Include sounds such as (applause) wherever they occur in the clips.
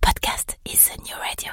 Podcast is a new radio.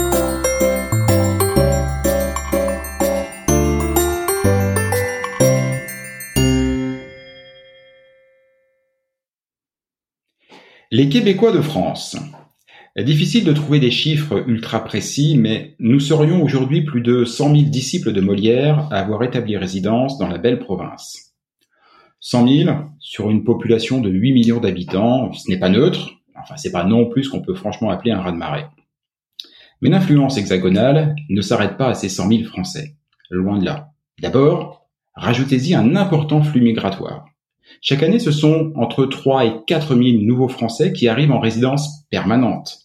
Les Québécois de France. Difficile de trouver des chiffres ultra précis, mais nous serions aujourd'hui plus de 100 000 disciples de Molière à avoir établi résidence dans la belle province. 100 000 sur une population de 8 millions d'habitants, ce n'est pas neutre, enfin c'est pas non plus ce qu'on peut franchement appeler un raz-de-marée. Mais l'influence hexagonale ne s'arrête pas à ces 100 000 Français, loin de là. D'abord, rajoutez-y un important flux migratoire. Chaque année, ce sont entre 3 et 4 000 nouveaux Français qui arrivent en résidence permanente.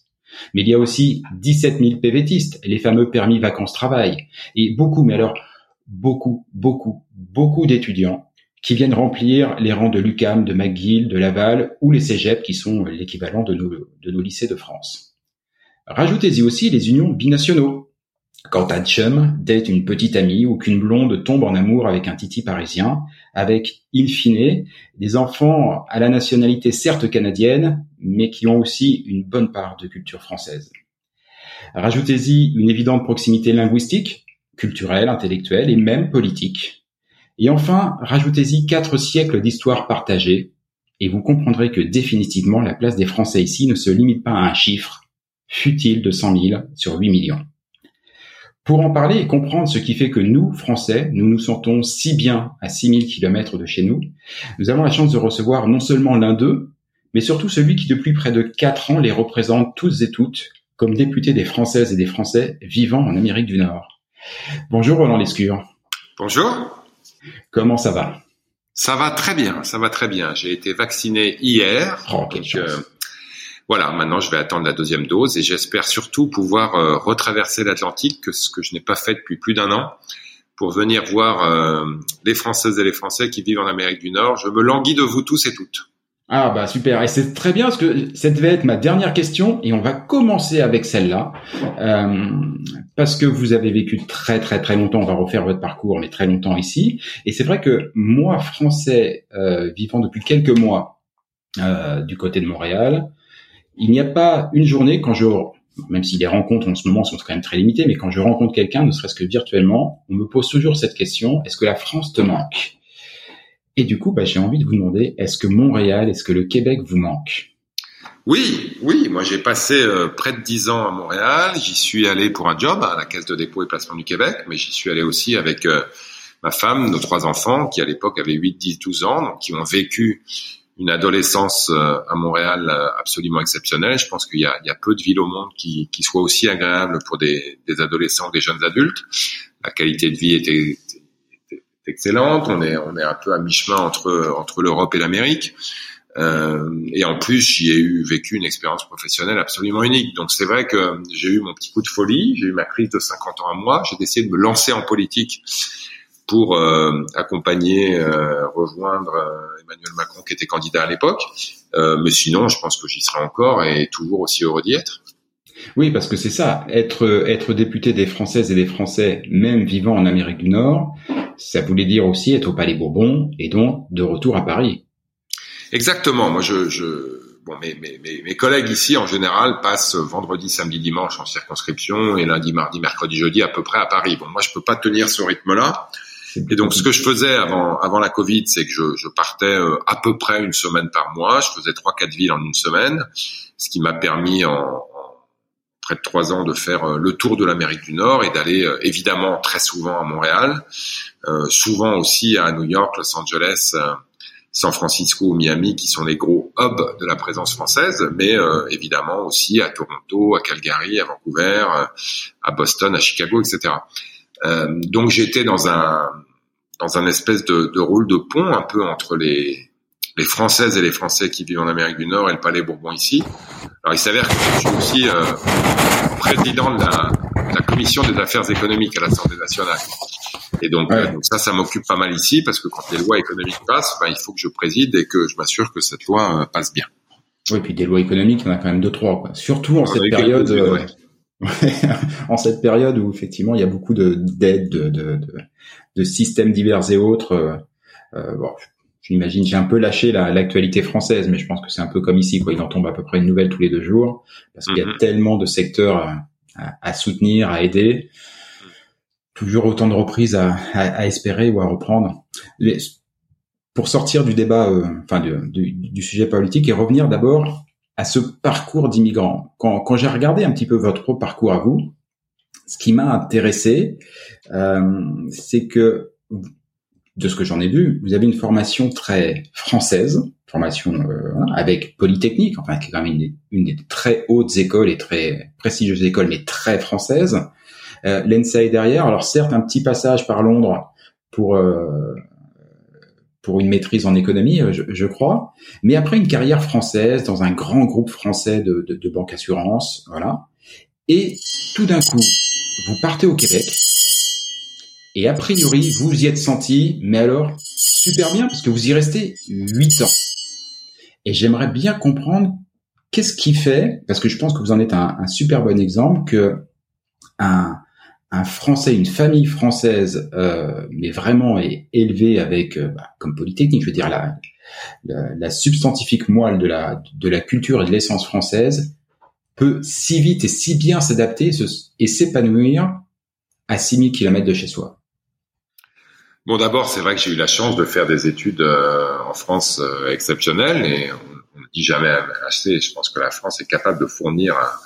Mais il y a aussi 17 000 PVTistes, les fameux permis vacances-travail, et beaucoup, mais alors beaucoup, beaucoup, beaucoup d'étudiants qui viennent remplir les rangs de l'UCAM, de McGill, de Laval ou les cégeps qui sont l'équivalent de nos, de nos lycées de France. Rajoutez-y aussi les unions binationaux. Quand un chum date une petite amie ou qu'une blonde tombe en amour avec un titi parisien, avec, in fine, des enfants à la nationalité certes canadienne, mais qui ont aussi une bonne part de culture française. Rajoutez-y une évidente proximité linguistique, culturelle, intellectuelle et même politique. Et enfin, rajoutez-y quatre siècles d'histoire partagée, et vous comprendrez que définitivement la place des Français ici ne se limite pas à un chiffre, futile de 100 000 sur 8 millions. Pour en parler et comprendre ce qui fait que nous, Français, nous nous sentons si bien à 6000 km de chez nous, nous avons la chance de recevoir non seulement l'un d'eux, mais surtout celui qui depuis près de 4 ans les représente toutes et toutes comme député des Françaises et des Français vivant en Amérique du Nord. Bonjour Roland Lescure. Bonjour. Comment ça va? Ça va très bien, ça va très bien. J'ai été vacciné hier. Oh, donc, euh, voilà, maintenant je vais attendre la deuxième dose et j'espère surtout pouvoir euh, retraverser l'Atlantique, ce que je n'ai pas fait depuis plus d'un an, pour venir voir euh, les Françaises et les Français qui vivent en Amérique du Nord. Je me languis de vous tous et toutes. Ah bah super, et c'est très bien parce que cette devait être ma dernière question et on va commencer avec celle-là euh, parce que vous avez vécu très très très longtemps, on va refaire votre parcours mais très longtemps ici et c'est vrai que moi français vivant depuis quelques mois du côté de Montréal, il n'y a pas une journée quand je même si les rencontres en ce moment sont quand même très limitées, mais quand je rencontre quelqu'un, ne serait-ce que virtuellement, on me pose toujours cette question est-ce que la France te manque? Et du coup, bah, j'ai envie de vous demander, est-ce que Montréal, est-ce que le Québec vous manque? Oui, oui, moi j'ai passé euh, près de dix ans à Montréal. J'y suis allé pour un job à la Caisse de dépôt et placement du Québec, mais j'y suis allé aussi avec euh, ma femme, nos trois enfants, qui à l'époque avaient 8, 10, 12 ans, donc qui ont vécu une adolescence euh, à Montréal absolument exceptionnelle. Je pense qu'il y, y a, peu de villes au monde qui, qui soient aussi agréables pour des, des adolescents, des jeunes adultes. La qualité de vie était excellente. On est on est un peu à mi-chemin entre entre l'Europe et l'Amérique. Euh, et en plus, j'y ai eu vécu une expérience professionnelle absolument unique. Donc c'est vrai que j'ai eu mon petit coup de folie, j'ai eu ma crise de 50 ans à moi, j'ai décidé de me lancer en politique pour euh, accompagner, euh, rejoindre euh, Emmanuel Macron qui était candidat à l'époque. Euh, mais sinon, je pense que j'y serai encore et toujours aussi heureux d'y être. Oui, parce que c'est ça, être être député des Françaises et des Français, même vivant en Amérique du Nord, ça voulait dire aussi être au Palais Bourbon et donc de retour à Paris. Exactement. Moi, je, je bon, mes, mes, mes, collègues ici en général passent vendredi, samedi, dimanche en circonscription et lundi, mardi, mercredi, jeudi à peu près à Paris. Bon, moi, je peux pas tenir ce rythme-là. Et donc, ce que je faisais avant, avant la Covid, c'est que je, je partais euh, à peu près une semaine par mois. Je faisais trois, quatre villes en une semaine, ce qui m'a permis en, près de trois ans de faire euh, le tour de l'Amérique du Nord et d'aller euh, évidemment très souvent à Montréal, euh, souvent aussi à New York, Los Angeles, San Francisco ou Miami, qui sont les gros hubs de la présence française, mais évidemment aussi à Toronto, à Calgary, à Vancouver, à Boston, à Chicago, etc. donc j'étais dans un dans un espèce de, de rôle de pont un peu entre les les Françaises et les Français qui vivent en Amérique du Nord et le Palais Bourbon ici. Alors il s'avère que je suis aussi euh, président de la, la, commission des affaires économiques à l'Assemblée nationale. Et donc, euh, donc ça, ça m'occupe pas mal ici parce que quand les lois économiques passent, ben, il faut que je préside et que je m'assure que cette loi euh, passe bien. Oui, puis des lois économiques, il y en a quand même deux trois, quoi. surtout en cette période. Euh, (laughs) en cette période où effectivement il y a beaucoup de d'aides, de, de, de, de, systèmes divers et autres. Euh, bon, j'imagine, j'ai un peu lâché l'actualité française, mais je pense que c'est un peu comme ici, quoi. Il en tombe à peu près une nouvelle tous les deux jours, parce qu'il y a mhm. tellement de secteurs à, soutenir, à aider, toujours autant de reprises à, espérer ou à reprendre. pour sortir du débat, euh, enfin du, du, sujet politique, et revenir d'abord à ce parcours d'immigrant. Quand, quand j'ai regardé un petit peu votre parcours à vous, ce qui m'a intéressé, euh, c'est que de ce que j'en ai vu, vous avez une formation très française, formation euh, avec Polytechnique, enfin qui est quand même une, des très hautes écoles et très prestigieuses écoles, mais très française. Euh, L'ENSA est derrière. Alors certes, un petit passage par Londres pour euh, pour une maîtrise en économie, euh, je, crois, mais après une carrière française dans un grand groupe français de, banque assurance, voilà. Et tout d'un coup, vous partez au Québec et a priori, vous y êtes senti, mais alors, super bien, parce que vous y restez 8 ans. Et j'aimerais bien comprendre qu'est-ce qui fait, parce que je pense que vous en êtes un, un super bon exemple, que un, un Français, une famille française, euh, mais vraiment est élevée avec, euh, bah, comme Polytechnique, je veux dire la, la, substantifique moelle de la de la culture et de l'essence française, peut si vite et si bien s'adapter et s'épanouir à 6000 km de chez soi. Bon, d'abord, c'est vrai que j'ai eu la chance de faire des études euh, en France euh, exceptionnelles et on ne dit jamais assez. Je pense que la France est capable de fournir à,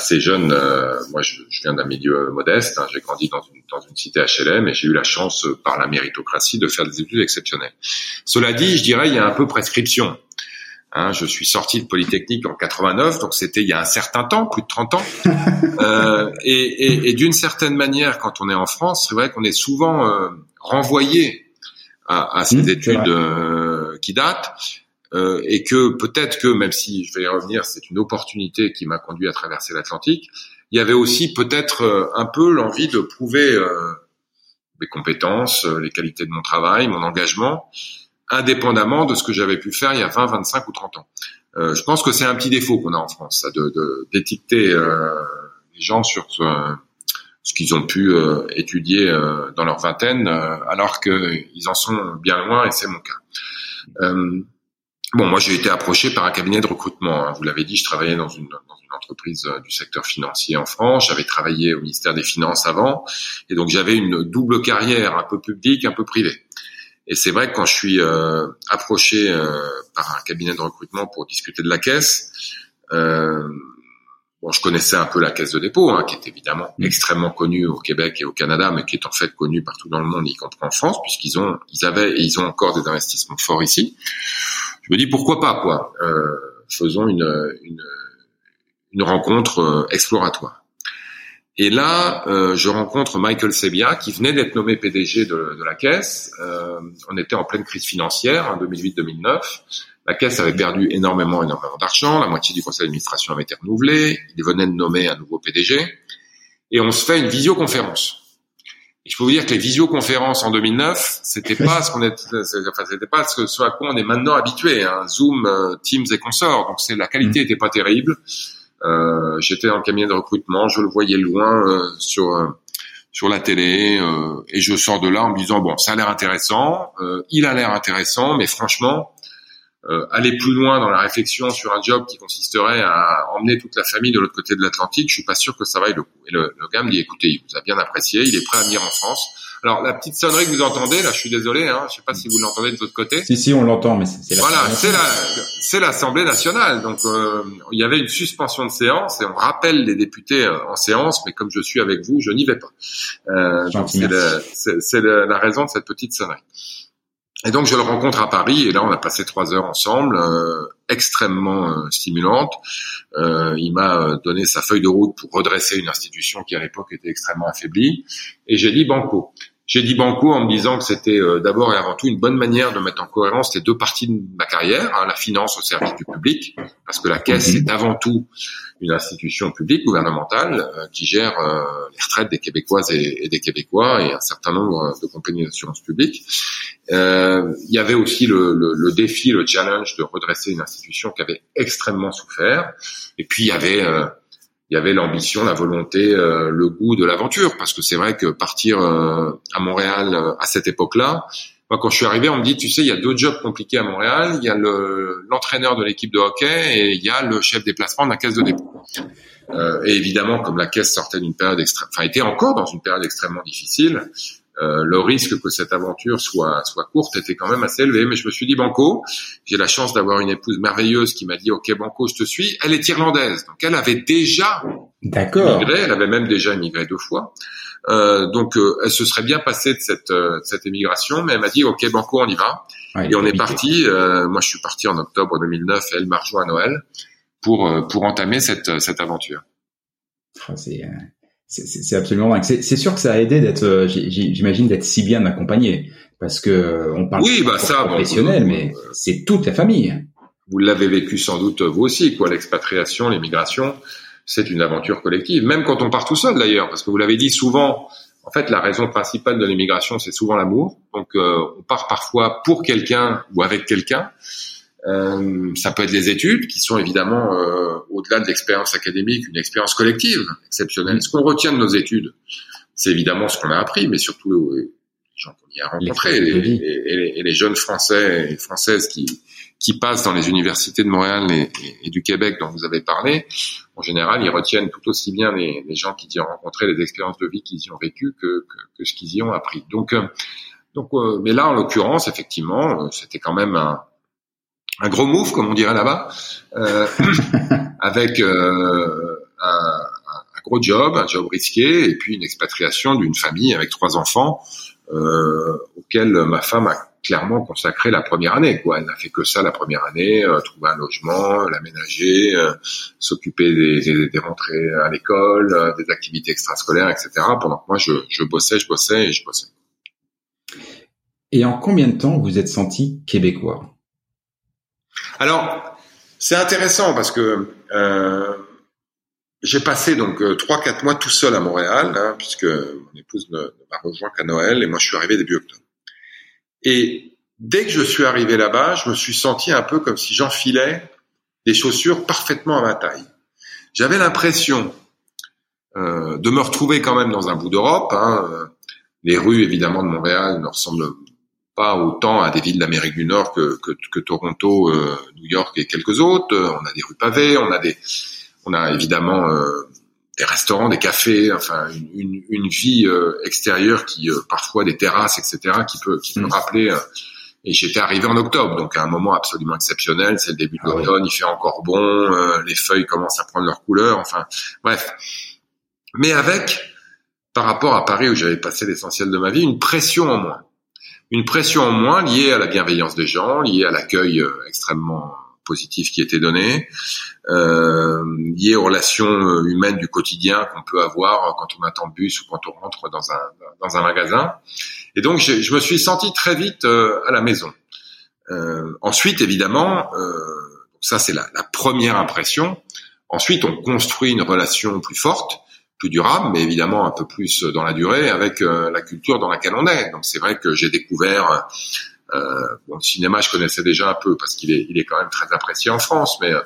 ces jeunes. Euh, moi, je, je, viens d'un milieu modeste. Hein, j'ai grandi dans une, dans une cité HLM et j'ai eu la chance, par la méritocratie, de faire des études exceptionnelles. Cela dit, je dirais, il y a un peu prescription. Hein, je suis sorti de Polytechnique en 89, donc c'était il y a un certain temps, plus de 30 ans. (laughs) euh, et, et, et d'une certaine manière, quand on est en France, c'est vrai qu'on est souvent euh, renvoyé à, à ces mmh, études euh, qui datent, euh, et que peut-être que, même si je vais y revenir, c'est une opportunité qui m'a conduit à traverser l'Atlantique, il y avait aussi peut-être euh, un peu l'envie de prouver mes compétences, les qualités de mon travail, mon engagement, indépendamment de ce que j'avais pu faire il y a 20, 25 ou 30 ans. Euh, je pense que c'est un petit défaut qu'on a en France, ça, de d'étiqueter euh, les gens sur ce, ce qu'ils ont pu euh, étudier euh, dans leur vingtaine, euh, alors qu'ils en sont bien loin, et c'est mon cas. Bon, moi j'ai été approché par un cabinet de recrutement. Hein. Vous l'avez dit, je travaillais dans une, dans une entreprise du secteur financier en France. J'avais travaillé au ministère des Finances avant, et donc j'avais une double carrière, un peu publique, un peu privée. Et c'est vrai que quand je suis euh, approché euh, par un cabinet de recrutement pour discuter de la caisse, euh, bon, je connaissais un peu la caisse de dépôt, hein, qui est évidemment mmh. extrêmement connue au Québec et au Canada, mais qui est en fait connue partout dans le monde, y compris en France, puisqu'ils ont, ils avaient et ils ont encore des investissements forts ici. Je me dis pourquoi pas, quoi. Euh, faisons une, rencontre euh, exploratoire. Et là, euh, je rencontre Michael Sebia, qui venait d'être nommé PDG de, la Caisse. On était en pleine crise financière, en 2008-2009. La Caisse avait perdu énormément, énormément d'argent. La moitié du conseil d'administration avait été renouvelé. Il venait de nommer un nouveau PDG. Et on se fait une visioconférence. Et je peux vous dire que les visioconférences en 2009, c'était pas ce qu'on est, enfin, c'était pas ce, à quoi on est maintenant habitué. Hein. Zoom, euh, Teams et consorts. Donc c'est la qualité mmh. était pas terrible. Euh, j'étais dans le cabinet de recrutement, je le voyais loin euh, sur euh, sur la télé et je sors de là en me disant bon ça a l'air intéressant, il a l'air intéressant, mais franchement aller plus loin dans la réflexion sur un job qui consisterait à emmener toute la famille de l'autre côté de l'Atlantique, je suis pas sûr que ça vaille le coup. Et le, le gars me dit écoutez, il vous a bien apprécié, il est prêt à venir en France. Alors la petite sonnerie que vous entendez, là, je suis désolé, hein, je sais pas si vous l'entendez de l'autre côté. Si si, on l'entend, mais c'est voilà, c'est la c'est l'Assemblée nationale. Donc euh, il y avait une suspension de séance et on rappelle les députés euh, en séance, mais comme je suis avec vous, je n'y vais pas. Euh, c'est la raison de cette petite sonnerie. Et donc je le rencontre à Paris et là on a passé trois heures ensemble, euh, extrêmement euh, stimulante. Euh, il m'a donné sa feuille de route pour redresser une institution qui à l'époque était extrêmement affaiblie et j'ai dit banco. J'ai dit banco en me disant que c'était euh, d'abord et avant tout une bonne manière de mettre en cohérence les deux parties de ma carrière, hein, la finance au service du public, parce que la caisse est avant tout une institution publique gouvernementale euh, qui gère euh, les retraites des Québécoises et, des Québécois et un certain nombre de compagnies d'assurance publique. il y avait aussi le, le, le, défi, le challenge de redresser une institution qui avait extrêmement souffert. Et puis il y avait il y avait l'ambition, la volonté, euh, le goût de l'aventure. Parce que c'est vrai que partir euh, à Montréal euh, à cette époque-là, moi quand je suis arrivé, on me dit, tu sais, il y a deux jobs compliqués à Montréal. Il y a l'entraîneur de l'équipe de hockey et il y a le chef des placements de la caisse de dépôt. et évidemment, comme la caisse sortait d'une période extrêmement, enfin était encore dans une période extrêmement difficile, euh, le risque que cette aventure soit soit courte était quand même assez élevé. Mais je me suis dit Banco, j'ai la chance d'avoir une épouse merveilleuse qui m'a dit OK Banco, je te suis. Elle est irlandaise, donc elle avait déjà D'accord. Immigré, elle avait même déjà immigré deux fois. Euh, donc euh, elle se serait bien passée de cette euh, cette émigration, mais elle m'a dit OK Banco, on y va. et on est parti. moi, je suis parti en octobre 2009 et elle m'a rejoint à Noël pour pour entamer cette cette aventure. C'est c'est absolument dingue. C'est sûr que ça a aidé d'être, euh, j'imagine, d'être si bien accompagné, parce que euh, on parle oui, bah ça, professionnel, mais c'est toute la famille. Vous l'avez vécu sans doute vous aussi, quoi. L'expatriation, l'immigration, c'est une aventure collective, même quand on part tout seul d'ailleurs, parce que vous l'avez dit souvent. En fait, la raison principale de l'immigration, c'est souvent l'amour. Donc, euh, on part parfois pour quelqu'un ou avec quelqu'un. Euh, ça peut être les études, qui sont évidemment, euh, au-delà de l'expérience académique, une expérience collective exceptionnelle. Ce qu'on retient de nos études, c'est évidemment ce qu'on a appris, mais surtout euh, les gens qu'on y a rencontrés, et les, et les, jeunes Français et Françaises qui, qui passent dans les universités de Montréal et, du Québec dont vous avez parlé, en général, ils retiennent tout aussi bien les, gens qui y ont rencontré, les expériences de vie qu'ils y ont vécues que, que, que, ce qu'ils y ont appris. Donc, donc, mais là, en l'occurrence, effectivement, c'était quand même un, un gros move, comme on dirait là-bas, euh, (coughs) avec euh, un, un, gros job, un job risqué, et puis une expatriation d'une famille avec trois enfants, euh, ma femme a clairement consacré la première année. Quoi. Elle n'a fait que ça la première année, euh, trouver un logement, l'aménager, euh, s'occuper des, des, rentrées à l'école, euh, des activités extrascolaires, etc. Pendant que moi, je, je bossais, je bossais et je bossais. Et en combien de temps vous êtes senti québécois? Alors, c'est intéressant parce que euh, j'ai passé donc euh, trois quatre mois tout seul à Montréal, hein, puisque mon épouse ne, m'a rejoint qu'à Noël et moi je suis arrivé début octobre. Et dès que je suis arrivé là-bas, je me suis senti un peu comme si j'enfilais des chaussures parfaitement à ma taille. J'avais l'impression euh, de me retrouver quand même dans un bout d'Europe. Hein. Les rues évidemment de Montréal ne ressemblent pas autant à des villes d'Amérique du Nord que, que, que Toronto, euh, New York et quelques autres. On a des rues pavées, on a des, on a évidemment euh, des restaurants, des cafés, enfin une, une, vie euh, extérieure qui parfois des terrasses, etc. qui peut qui peut mm. rappeler. et j'étais arrivé en octobre, donc à un moment absolument exceptionnel. C'est le début de ah l'automne, il fait encore bon, les feuilles commencent à prendre leur couleur. Enfin, bref. Mais avec, par rapport à Paris où j'avais passé l'essentiel de ma vie, une pression en moins une pression en moins liée à la bienveillance des gens, liée à l'accueil euh, extrêmement positif qui était donné, euh, liée aux relations euh, humaines du quotidien qu'on peut avoir quand on attend le bus ou quand on rentre dans un dans un magasin. Et donc je me suis senti très vite à la maison. Ensuite, évidemment, ça c'est la, la, première impression. Ensuite, on construit une relation plus forte plus durable, mais évidemment un peu plus dans la durée avec euh, la culture dans laquelle on est. Donc c'est vrai que j'ai découvert euh, bon, le cinéma, je connaissais déjà un peu parce qu'il est, il est quand même très apprécié en France, mais euh,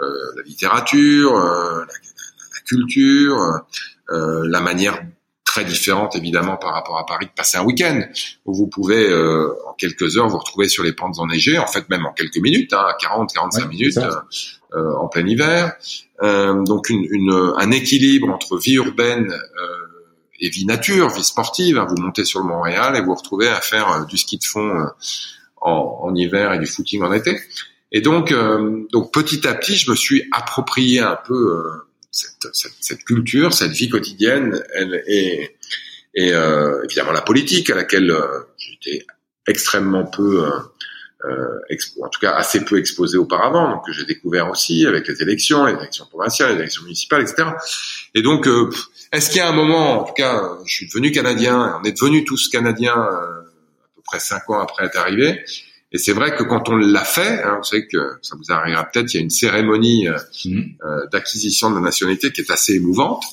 la littérature, la, culture, la manière très différente évidemment par rapport à Paris de passer un week-end où vous pouvez euh, en quelques heures vous retrouver sur les pentes enneigées, en fait même en quelques minutes, hein, 40-45 minutes euh, en plein hiver. Euh, donc une, une, un équilibre entre vie urbaine et vie nature, vie sportive. Hein. Vous montez sur le Montréal et vous vous retrouvez à faire du ski de fond en, en, hiver et du footing en été. Et donc, donc petit à petit, je me suis approprié un peu cette, cette, cette, culture, cette vie quotidienne, elle est et euh, évidemment la politique à laquelle euh, j'étais extrêmement peu, euh, euh en tout cas assez peu exposé auparavant, donc que j'ai découvert aussi avec les élections, les élections provinciales, les élections municipales, etc. Et donc, euh, est-ce qu'il y a un moment, en tout cas, je suis devenu canadien, on est devenu tous canadiens à peu près cinq ans après être arrivé, et c'est vrai que quand on l'a fait, hein, vous savez que ça vous arrivera peut-être, il y a une cérémonie euh, mmh. euh, d'acquisition de la nationalité qui est assez émouvante.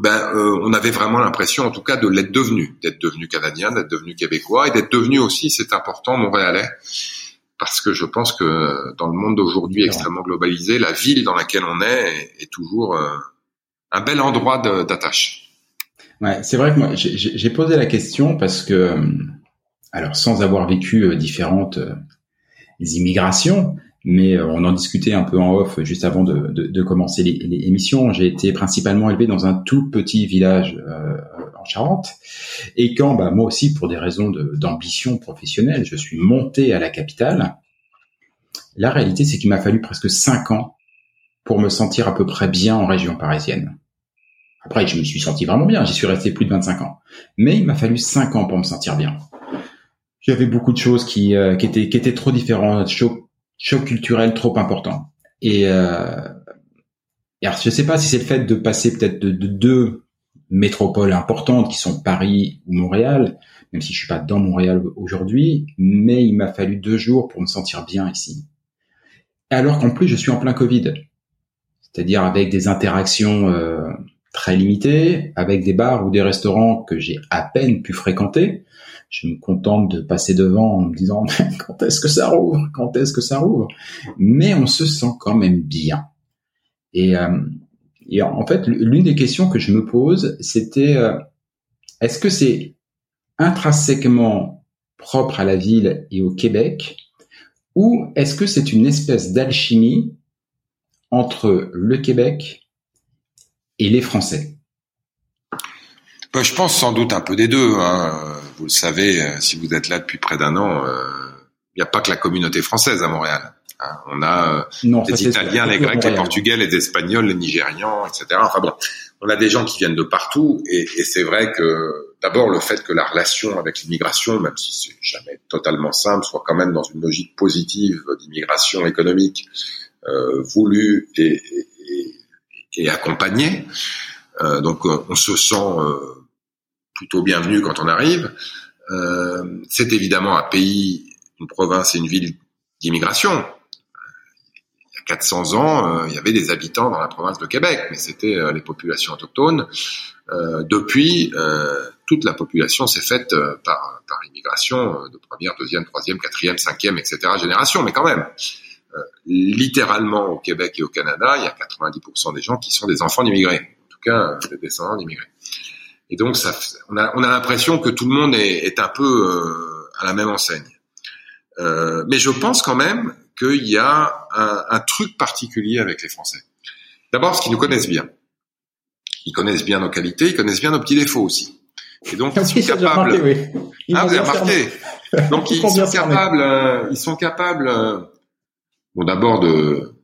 Ben, euh, on avait vraiment l'impression, en tout cas, de l'être devenu, d'être devenu canadien, d'être devenu québécois et d'être devenu aussi, c'est important, montréalais, parce que je pense que dans le monde d'aujourd'hui extrêmement globalisé, la ville dans laquelle on est est, toujours un bel endroit d'attache. Ouais, c'est vrai que moi, j'ai posé la question parce que alors sans avoir vécu euh, différentes euh, immigrations, mais euh, on en discutait un peu en off juste avant de, de, de commencer émissions. J'ai été principalement élevé dans un tout petit village en Charente, et quand, bah, moi aussi, pour des raisons d'ambition professionnelle, je suis monté à la capitale. La réalité, c'est qu'il m'a fallu presque cinq ans pour me sentir à peu près bien en région parisienne. Après, je me suis senti vraiment bien. J'y suis resté plus de 25 ans, mais il m'a fallu cinq ans pour me sentir bien il y avait beaucoup de choses qui, euh, qui étaient qui étaient trop différentes, choc, choc culturel trop important. Et, euh, et je sais pas si c'est le fait de passer peut-être de, de, deux métropoles importantes qui sont Paris ou Montréal, même si je suis pas dans Montréal aujourd'hui, mais il m'a fallu deux jours pour me sentir bien ici. Alors qu'en plus je suis en plein Covid, c'est-à-dire avec des interactions euh, très limité, avec des bars ou des restaurants que j'ai à peine pu fréquenter. Je me contente de passer devant en me disant quand est-ce que ça rouvre, quand est-ce que ça rouvre? Mais on se sent quand même bien. Et, euh, en fait, l'une des questions que je me pose, c'était euh, est-ce que c'est intrinsèquement propre à la ville et au Québec, ou est-ce que c'est une espèce d'alchimie entre le Québec et les Français? Ben, Je pense sans doute un peu des deux. Hein. Vous le savez, euh, si vous êtes là depuis près d'un an, euh, il n'y a pas que la communauté française à Montréal. Hein. On a euh, les Italiens, les Grecs, les Portugais, les Espagnols, les Nigérians, etc. Enfin bon, on a des gens qui viennent de partout, et, et c'est vrai que d'abord le fait que la relation avec l'immigration, même si c'est jamais totalement simple, soit quand même dans une logique positive d'immigration économique euh, voulue et, et, et accompagnée. Euh, donc euh, on se sent euh, plutôt bienvenu quand on arrive. Euh, c'est évidemment un pays, une province et une ville d'immigration. Il y a 400 ans, il y avait des habitants dans la province de Québec, mais c'était les populations autochtones. depuis, toute la population s'est faite par, par immigration de première, deuxième, troisième, quatrième, cinquième, etc. génération, mais quand même. Euh, littéralement au Québec et au Canada, il y a 90% des gens qui sont des enfants d'immigrés, en tout cas des descendants d'immigrés. Et donc, ça, on a, on a l'impression que tout le monde est, est un peu euh, à la même enseigne. Euh, mais je pense quand même qu'il y a un, un, truc particulier avec les Français. D'abord, parce qu'ils nous connaissent bien. Ils connaissent bien nos qualités, ils connaissent bien nos petits défauts aussi. Et donc, ils sont capables. oui. ah, vous avez remarqué. Donc, ils, sont capables, ils sont capables bon d'abord de,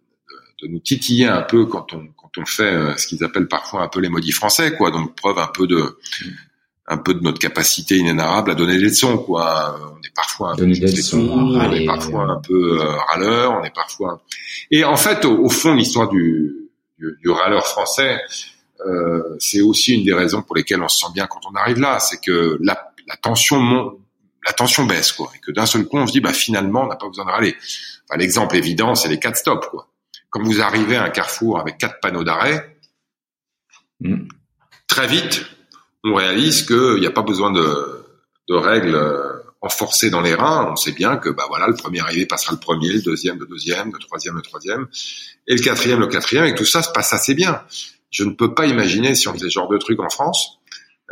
de, nous titiller un peu quand on quand on fait euh, ce qu'ils appellent parfois un peu les maudits français quoi. Donc preuve un peu de un peu de notre capacité inénarrable à donner des leçons quoi. On est parfois un peu on est parfois un peu euh, râleur on est parfois et en fait au, fond l'histoire du, du, du râleur français euh, c'est aussi une des raisons pour lesquelles on se sent bien quand on arrive là. C'est que la, la tension monte la tension baisse, quoi, et que d'un seul coup on se dit, bah finalement, on n'a pas besoin de râler. Enfin, L'exemple évident, c'est les quatre stops, quoi. Quand vous arrivez à un carrefour avec quatre panneaux d'arrêt, mm. très vite, on réalise qu'il n'y a pas besoin de, de règles euh, enforcées dans les reins. On sait bien que, bah voilà, le premier arrivé passera le premier, le deuxième le deuxième, le troisième le troisième, et le quatrième le quatrième, et tout ça se passe assez bien. Je ne peux pas imaginer si on faisait ce genre de truc en France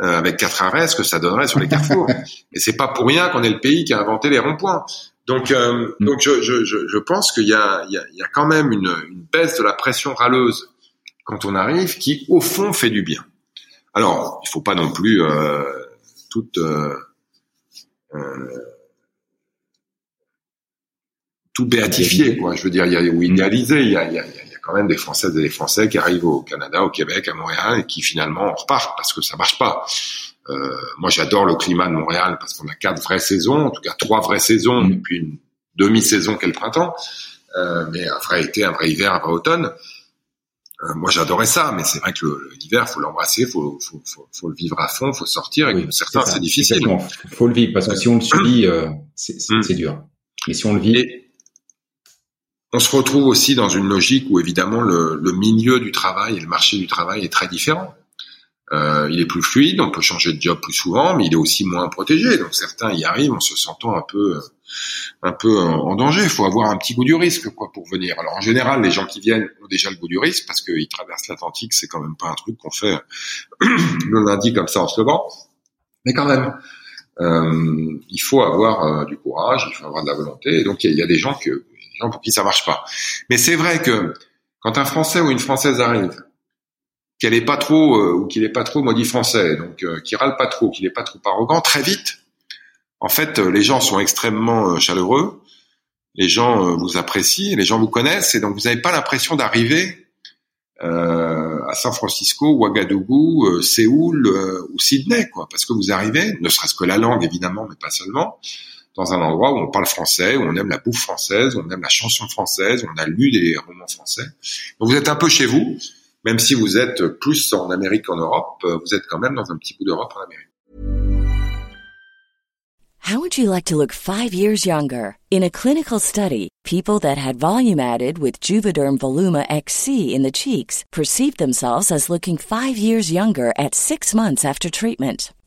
euh, avec quatre arrêts, ce que ça donnerait sur les carrefours. (laughs) Et c'est pas pour rien qu'on est le pays qui a inventé les ronds-points. Donc, euh, mm. donc je, je, je pense qu'il y a, il y, a, il y a quand même une, une baisse de la pression râleuse quand on arrive, qui au fond fait du bien. Alors, il faut pas non plus euh, tout euh, tout béatifier, quoi. Je veux dire, il y a, ou idéaliser. Il y a, il y a, quand même des Françaises et des Français qui arrivent au Canada, au Québec, à Montréal et qui finalement repartent parce que ça marche pas. Euh, moi, j'adore le climat de Montréal parce qu'on a quatre vraies saisons, en tout cas trois vraies saisons, et puis une demi-saison qu'est le printemps, euh, mais un vrai été, un vrai hiver, un vrai automne. Euh, moi, j'adorais ça, mais c'est vrai que l'hiver, faut l'embrasser, faut, faut, faut, faut, le vivre à fond, faut sortir. Et oui, certains, c'est difficile. Il faut le vivre parce que si on le subit, euh, c'est mm. dur. Mais si on le vit, on se retrouve aussi dans une logique où évidemment le, le, milieu du travail et le marché du travail est très différent. Euh, il est plus fluide, on peut changer de job plus souvent, mais il est aussi moins protégé. Donc certains y arrivent en se sentant un peu, un peu en danger. Il faut avoir un petit goût du risque, quoi, pour venir. Alors en général, les gens qui viennent ont déjà le goût du risque parce qu'ils traversent l'Atlantique. C'est quand même pas un truc qu'on fait (clears throat) le lundi comme ça en se levant. Mais quand même, euh, il faut avoir euh, du courage, il faut avoir de la volonté. Et donc il y, a des gens que gens pour qui ça marche pas. Mais c'est vrai que quand un Français ou une Française arrive, qu'elle est pas trop euh, ou qu'il est pas trop maudit français, donc euh, qui râle pas trop, qu'il est pas trop arrogant, très vite, en fait, euh, les gens sont extrêmement chaleureux, les gens vous apprécient, les gens vous connaissent, et donc vous n'avez pas l'impression d'arriver à San Francisco, Ouagadougou, Séoul ou Sydney, quoi, parce que vous arrivez, ne serait-ce que la langue évidemment, mais pas seulement, dans un endroit où on parle français, où on aime la bouffe française, où on aime la chanson française, où on a lu des romans français. Donc vous êtes un peu chez vous, même si vous êtes plus en Amérique qu'en Europe, euh, vous êtes quand même dans un petit bout d'Europe en Amérique. How would you like to look five years younger? In a clinical study, people that had volume added with Juvederm Voluma XC in the cheeks perceived themselves as looking five years younger at six months after treatment.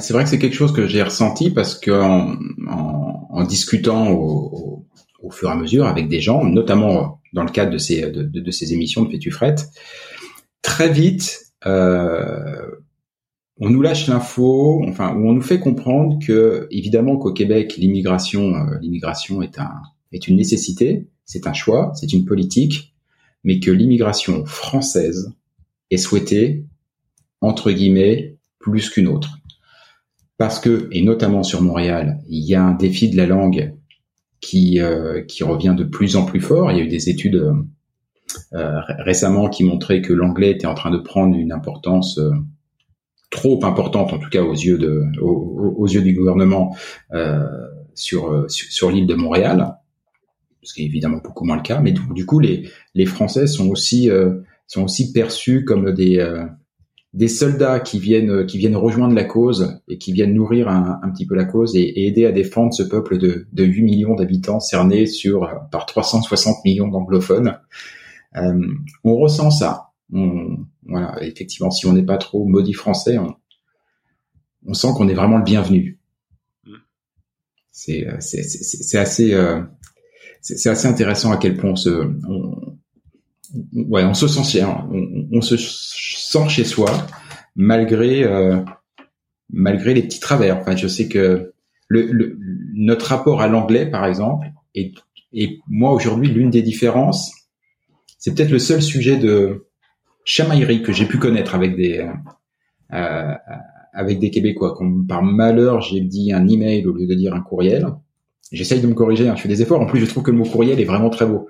C'est vrai que c'est quelque chose que j'ai ressenti parce que en, en, discutant au, au, au, fur et à mesure avec des gens, notamment dans le cadre de ces, de, de, ces émissions de Fétufrette, très vite, euh, on nous lâche l'info, enfin, où on nous fait comprendre que, évidemment, qu'au Québec, l'immigration, euh, l'immigration est un, est une nécessité, c'est un choix, c'est une politique, mais que l'immigration française est souhaitée, entre guillemets, plus qu'une autre. Parce que, et notamment sur Montréal, il y a un défi de la langue qui, euh, qui revient de plus en plus fort. Il y a eu des études euh, récemment qui montraient que l'anglais était en train de prendre une importance euh, trop importante, en tout cas aux yeux de, aux, yeux du gouvernement euh, sur, sur, sur l'île de Montréal, ce qui est évidemment beaucoup moins le cas. Mais du, coup, les, les Français sont aussi euh, sont aussi perçus comme des euh, des soldats qui viennent qui viennent rejoindre la cause et qui viennent nourrir un, petit peu la cause et, aider à défendre ce peuple de, de 8 millions d'habitants cerné sur par 360 millions d'anglophones. Euh, on ressent ça. On, voilà, effectivement, si on n'est pas trop maudit français, on, on sent qu'on est vraiment le bienvenu. C'est c'est assez euh, c'est assez intéressant à quel point on se on, ouais on se sent on, on, se sent chez soi malgré euh, malgré les petits travers. Enfin, je sais que le, le notre rapport à l'anglais, par exemple, et et moi aujourd'hui l'une des différences, c'est peut-être le seul sujet de chamaillerie que j'ai pu connaître avec des euh, avec des Québécois. Par malheur j'ai dit un email au lieu de dire un courriel. J'essaye de me corriger, hein, je fais des efforts. En plus, je trouve que le mot courriel est vraiment très beau.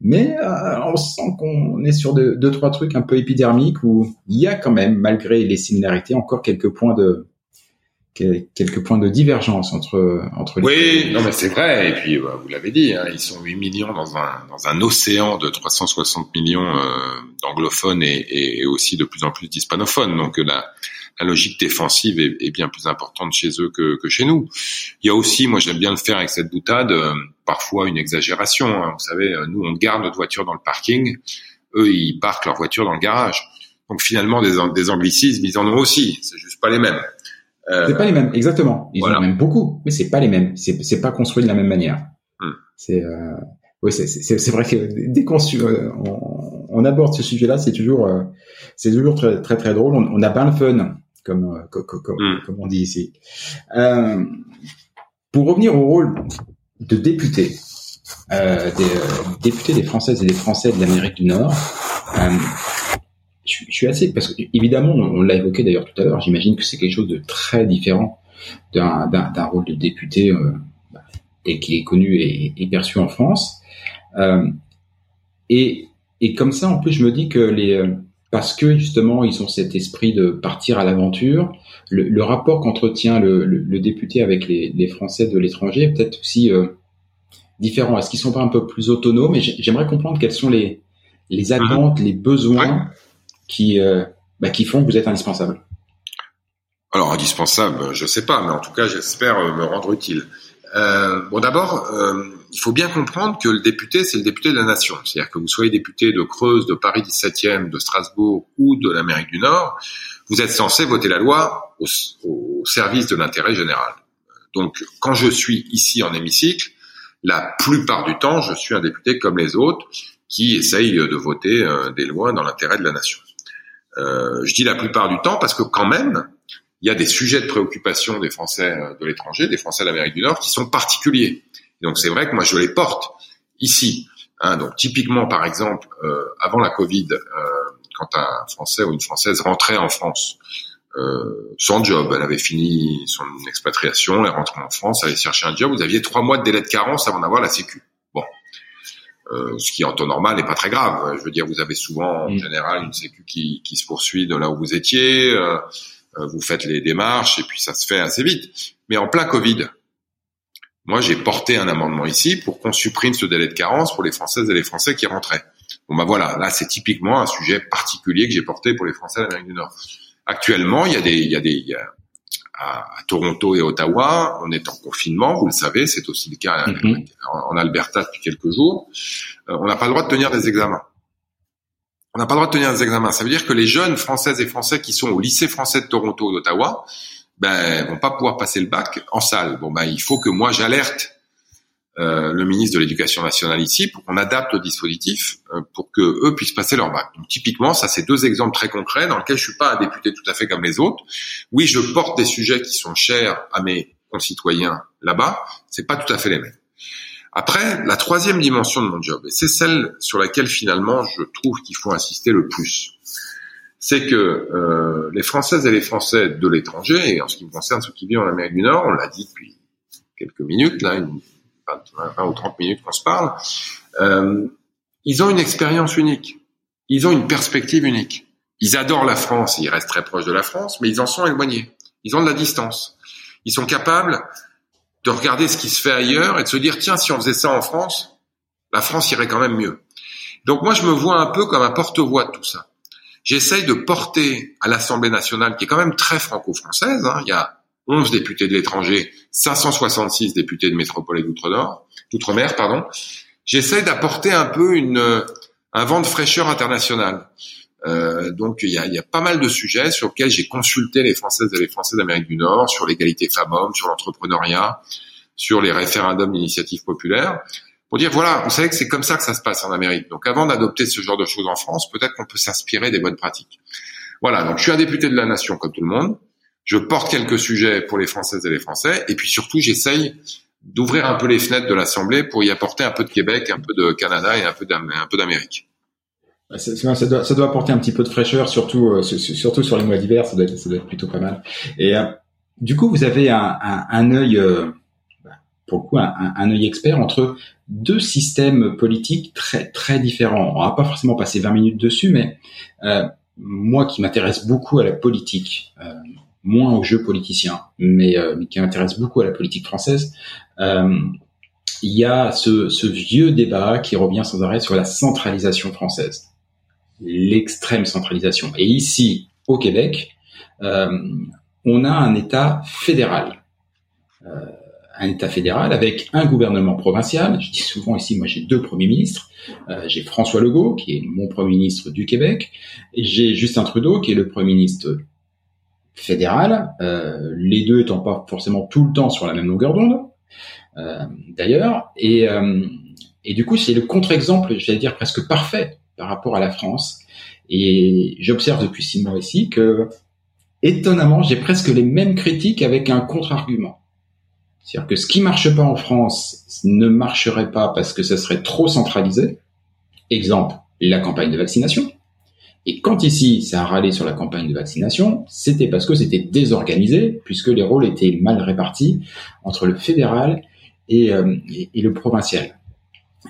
Mais euh, on sent qu'on est sur deux, deux, trois trucs un peu épidermiques où il y a quand même, malgré les similarités, encore quelques points de quelques points de divergence entre entre les oui non mais c'est vrai et puis bah, vous l'avez dit hein, ils sont 8 millions dans un dans un océan de 360 millions euh, d'anglophones et, et, aussi de plus en plus d'hispanophones donc la la logique défensive est, est, bien plus importante chez eux que, que chez nous. Il y a aussi, moi j'aime bien le faire avec cette boutade, euh, parfois une exagération. Hein. Vous savez, euh, nous on garde notre voiture dans le parking, eux ils parquent leur voiture dans le garage. Donc finalement des, des anglicismes, ils en ont aussi, c'est juste pas les mêmes. Euh, c'est pas les mêmes, exactement. Ils voilà. en ont même beaucoup, mais c'est pas les mêmes. C'est c'est pas construit de la même manière. Hmm. C'est euh, oui, c'est c'est vrai que dès qu'on euh, on, on, aborde ce sujet-là, c'est toujours euh, c'est toujours très très très drôle. On, on a bien le fun, comme euh, comme, comme, hmm. comme on dit ici. Euh, pour revenir au rôle de député, euh, des députés des Françaises et des Français de l'Amérique du Nord, je, je, suis assez parce que évidemment on, l'a évoqué d'ailleurs tout à l'heure. J'imagine que c'est quelque chose de très différent d'un rôle de député euh, et qui est connu et, et, perçu en France. Euh, et, et comme ça, en plus, je me dis que les parce que justement ils ont cet esprit de partir à l'aventure. Le, le, rapport qu'entretient le, le, le, député avec les, les Français de l'étranger est peut-être aussi euh, différent. Est-ce qu'ils sont pas un peu plus autonomes? Et j'aimerais comprendre quelles sont les les attentes, mmh. les besoins qui bah, qui font que vous êtes indispensable Alors indispensable, je sais pas, mais en tout cas j'espère me rendre utile. Euh, bon, d'abord, euh, il faut bien comprendre que le député, c'est le député de la nation. C'est-à-dire que vous soyez député de Creuse, de Paris 17e, de Strasbourg ou de l'Amérique du Nord, vous êtes censé voter la loi au, au service de l'intérêt général. Donc, quand je suis ici en hémicycle, la plupart du temps, je suis un député comme les autres qui essaye de voter euh, des lois dans l'intérêt de la nation. Euh, je dis la plupart du temps parce que quand même, il y a des sujets de préoccupation des Français euh, de l'étranger, des Français d'Amérique du Nord, qui sont particuliers. Donc c'est vrai que moi je les porte ici. Hein, donc typiquement, par exemple, euh, avant la Covid, euh, quand un Français ou une Française rentrait en France euh, sans job, elle avait fini son expatriation, elle rentrait en France, elle allait chercher un job, vous aviez trois mois de délai de carence avant d'avoir la Sécu. Euh, ce qui en temps normal n'est pas très grave. Je veux dire, vous avez souvent en mmh. général une Sécu qui, qui se poursuit de là où vous étiez. Euh, euh, vous faites les démarches et puis ça se fait assez vite. Mais en plein Covid, moi j'ai porté un amendement ici pour qu'on supprime ce délai de carence pour les Françaises et les Français qui rentraient. Bon bah voilà, là c'est typiquement un sujet particulier que j'ai porté pour les Français d'Amérique du Nord. Actuellement, il y a des, il y a des, il y a, à, Toronto et Ottawa, on est en confinement, vous le savez, c'est aussi le cas mm-hmm. en, Alberta depuis quelques jours. Euh, on n'a pas le droit de tenir des examens on n'a pas le droit de tenir des examens. Ça veut dire que les jeunes françaises et français qui sont au lycée français de Toronto ou d'Ottawa, ben, vont pas pouvoir passer le bac en salle. Bon, ben, il faut que moi j'alerte euh, le ministre de l'Éducation nationale ici pour qu'on adapte le dispositif euh, pour que eux puissent passer leur bac. Donc, typiquement, ça c'est deux exemples très concrets dans lesquels je suis pas un député tout à fait comme les autres. Oui, je porte des sujets qui sont chers à mes concitoyens là-bas, c'est pas tout à fait les mêmes. Après, la troisième dimension de mon job, et c'est celle sur laquelle finalement je trouve qu'il faut insister le plus, c'est que euh, les Françaises et les Français de l'étranger, et en ce qui me concerne ceux qui vivent en Amérique du Nord, on l'a dit depuis quelques minutes, là, une 20, ou 30 minutes qu'on se parle, euh, ils ont une expérience unique, ils ont une perspective unique. Ils adorent la France, ils restent très proches de la France, mais ils en sont éloignés. Ils ont de la distance. Ils sont capables de regarder ce qui se fait ailleurs et de se dire tiens si on faisait ça en France, la France irait quand même mieux. Donc moi je me vois un peu comme un porte-voix de tout ça. J'essaye de porter à l'Assemblée nationale qui est quand même très franco-française. Hein, il y a 11 députés de l'étranger, 566 députés de métropole et d'outre-nord, d'outre-mer, pardon. J'essaye d'apporter un peu une, un vent de fraîcheur international. Euh, donc il y a, pas mal de sujets sur lesquels j'ai consulté les Françaises et les Français d'Amérique du Nord, sur l'égalité femmes-hommes, sur l'entrepreneuriat, sur les référendums d'initiative populaire, pour dire voilà, vous savez que c'est comme ça que ça se passe en Amérique. Donc avant d'adopter ce genre de choses en France, peut-être qu'on peut, s'inspirer des bonnes pratiques. Voilà, donc je suis un député de la nation comme tout le monde. Je porte quelques sujets pour les Françaises et les Français, et puis surtout j'essaye d'ouvrir un peu les fenêtres de l'Assemblée pour y apporter un peu de Québec, un peu de Canada et un peu d'Amérique. Bah, ça, doit, ça doit apporter un petit peu de fraîcheur, surtout, euh, surtout sur les mois d'hiver, ça doit, être, ça plutôt pas mal. Et euh, du coup, vous avez un, un, un œil, euh, bah, pour le coup, un, un œil expert entre deux systèmes politiques très très différents. On va pas forcément passer 20 minutes dessus, mais moi qui m'intéresse beaucoup à la politique, moins au jeu politicien, mais, mais qui m'intéresse beaucoup à la politique française, il y a ce, ce, vieux débat qui revient sans arrêt sur la centralisation française l'extrême centralisation. Et ici, au Québec, euh, on a un État fédéral. Euh, un État fédéral avec un gouvernement provincial. Je dis souvent ici, moi j'ai deux premiers ministres. Euh, j'ai François Legault, qui est mon premier ministre du Québec, j'ai Justin Trudeau, qui est le premier ministre fédéral. Euh, les deux étant pas forcément tout le temps sur la même longueur d'onde, euh, d'ailleurs. Et, euh, et du coup, c'est le contre-exemple, j'allais dire presque parfait par rapport à la France. Et j'observe depuis six mois ici que, étonnamment, j'ai presque les mêmes critiques avec un contre-argument. C'est-à-dire que ce qui marche pas en France ne marcherait pas parce que ça serait trop centralisé. Exemple, la campagne de vaccination. Et quand ici, ça a râlé sur la campagne de vaccination, c'était parce que c'était désorganisé, puisque les rôles étaient mal répartis entre le fédéral et, euh, et, le provincial.